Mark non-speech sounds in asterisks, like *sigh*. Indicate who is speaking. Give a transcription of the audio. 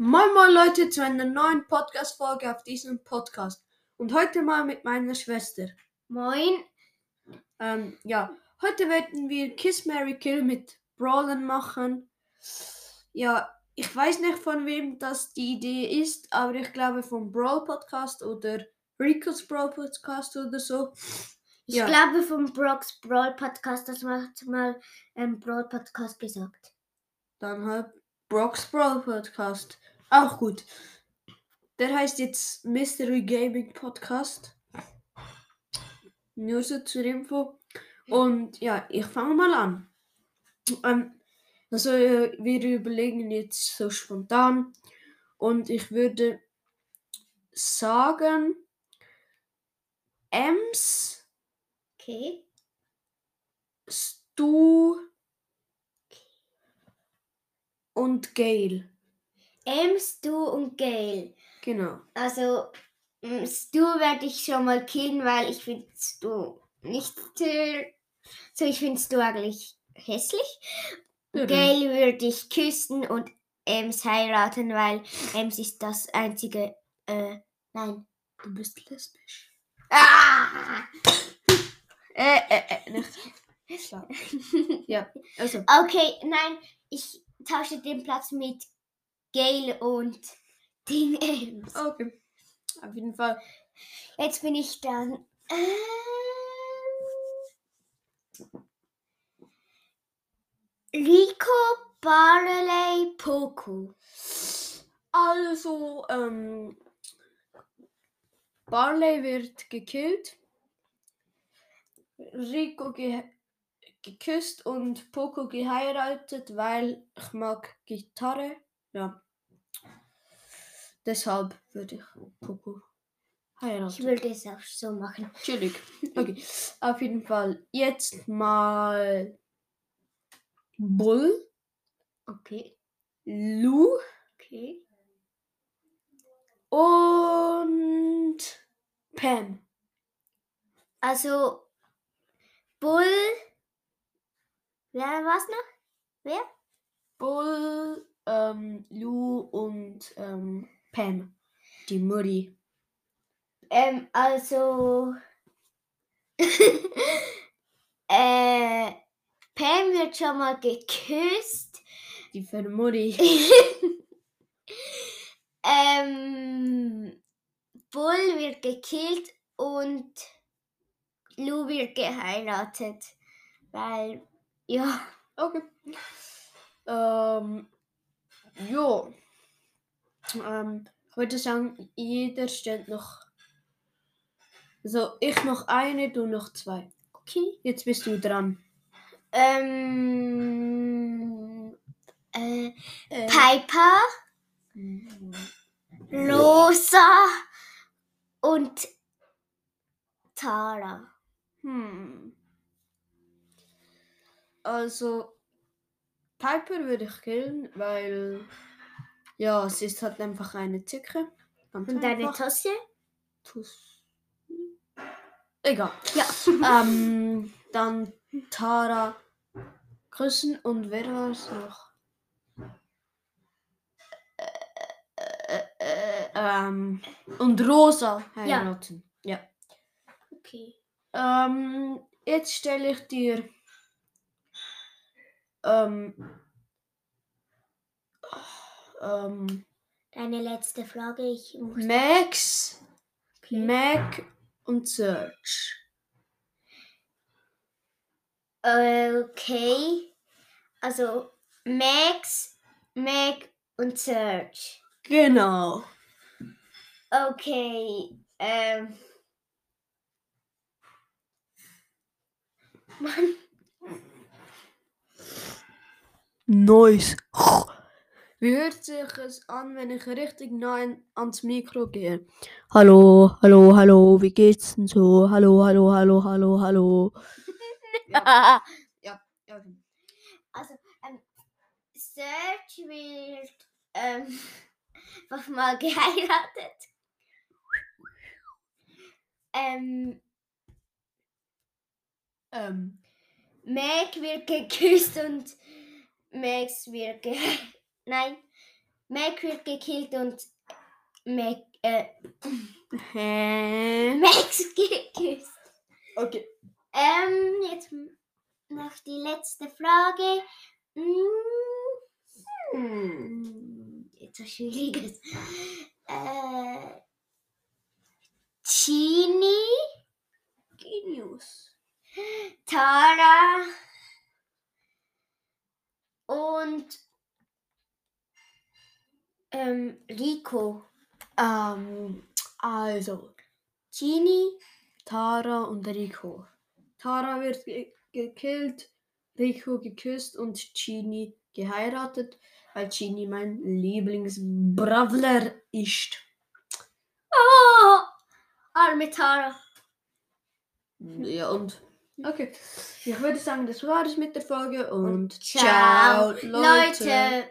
Speaker 1: Moin Moin Leute zu einer neuen Podcast-Folge auf diesem Podcast. Und heute mal mit meiner Schwester.
Speaker 2: Moin.
Speaker 1: Ähm, ja, heute werden wir Kiss Mary Kill mit Brawlen machen. Ja, ich weiß nicht von wem das die Idee ist, aber ich glaube vom Brawl Podcast oder Rico's Brawl Podcast oder so.
Speaker 2: Ich
Speaker 1: Ja.
Speaker 2: glaube vom Brock's Brawl Podcast, das hat mal ein Brawl Podcast gesagt.
Speaker 1: Dann halt Brock's Brawl Podcast. Auch gut. Der heißt jetzt Mystery Gaming Podcast. Nur so zur Info. Und ja, ich fange mal an. Ähm, also äh, wir überlegen jetzt so spontan. Und ich würde sagen, Ems,
Speaker 2: Okay.
Speaker 1: Stu und Gail.
Speaker 2: Ems, du und Gail.
Speaker 1: Genau.
Speaker 2: Also, mm, Stu werde ich schon mal killen, weil ich finde Stu nicht so. Ich finde Stu eigentlich hässlich.
Speaker 1: Dann-
Speaker 2: Gail würde ich küssen und Ems heiraten, weil Ems ist das einzige. Äh, nein.
Speaker 1: Du bist lesbisch.
Speaker 2: Ah!
Speaker 1: Äh, äh, äh, *laughs* ja, also.
Speaker 2: Okay, nein, ich tausche den Platz mit Gail und *laughs* den Ems.
Speaker 1: Okay. Auf jeden Fall.
Speaker 2: Jetzt bin ich dann. Ähm, Rico, Barley, Poco.
Speaker 1: Also, ähm. Barley wird gekillt. Rico ge geküsst und Poco geheiratet, weil ich mag Gitarre. Ja. Deshalb würde ich Poco
Speaker 2: Ich
Speaker 1: heiraten.
Speaker 2: würde es auch so machen.
Speaker 1: Chillig. *laughs* Okay. Auf jeden Fall. Jetzt mal Bull,
Speaker 2: Okay,
Speaker 1: Lou
Speaker 2: okay.
Speaker 1: und Pam.
Speaker 2: Also, Bull. Wer war's noch? Wer?
Speaker 1: Bull, ähm, Lou und ähm, Pam. Die Mutti.
Speaker 2: Ähm, also. *laughs* äh, Pam wird schon mal geküsst.
Speaker 1: Die für Mutti. *laughs*
Speaker 2: ähm, Bull wird gekillt und Lou wird geheiratet. Weil, ja.
Speaker 1: Okay. Ähm, jo. Ähm, ich würde sagen, jeder stellt noch. Also ich noch eine, du noch zwei.
Speaker 2: Okay.
Speaker 1: Jetzt bist du dran.
Speaker 2: Ähm, äh,
Speaker 1: Äh,
Speaker 2: Piper, Rosa und Tara.
Speaker 1: Hm. Also, Piper würde ich killen, weil. Ja, sie ist halt einfach eine Zicke. Ganz
Speaker 2: Und deine
Speaker 1: einfach.
Speaker 2: Tasse?
Speaker 1: Tuss. Egal.
Speaker 2: Ja. *laughs*
Speaker 1: Ähm, dann Tara küssen und wer war es noch? Äh, äh, ähm, und Rosa heiraten. Ja.
Speaker 2: Okay.
Speaker 1: Ähm, jetzt stelle ich dir ähm, ähm,
Speaker 2: Deine letzte Frage. Ich muss.
Speaker 1: Max,
Speaker 2: Okay.
Speaker 1: Mac und Search.
Speaker 2: Okay. Also Max, Meg und Serge.
Speaker 1: Genau.
Speaker 2: Okay. Ähm. Mann.
Speaker 1: Nice. Wie hört sich es an, wenn ich richtig nah an- ans Mikro gehe? Hallo, hallo, hallo, wie geht's denn so? Hallo, hallo, hallo, hallo, hallo. *laughs* Ja, ja, ja.
Speaker 2: Also, ähm, Serge wird ähm, *laughs* einfach mal geheiratet. Ähm,
Speaker 1: Ähm,
Speaker 2: Meg wird geküsst und Max wird ge... *laughs* Nein. Mac wird gekillt und Mac, äh? Max *laughs* geküsst.
Speaker 1: Okay.
Speaker 2: Ähm, jetzt noch die letzte Frage. Hm, hm, Jetzt was Schwieriges. Äh, Genie,
Speaker 1: Genius.
Speaker 2: Tara und ähm, Rico.
Speaker 1: Ähm, also, Genie, Tara und Rico. Tara wird ge gekillt, Rico geküsst und Genie geheiratet, weil Genie mein Lieblingsbravler ist.
Speaker 2: Oh, arme Tara.
Speaker 1: Ja, und. Okay. Ich würde sagen, das war es mit der Folge und,
Speaker 2: Ciao,
Speaker 1: ciao
Speaker 2: Leute.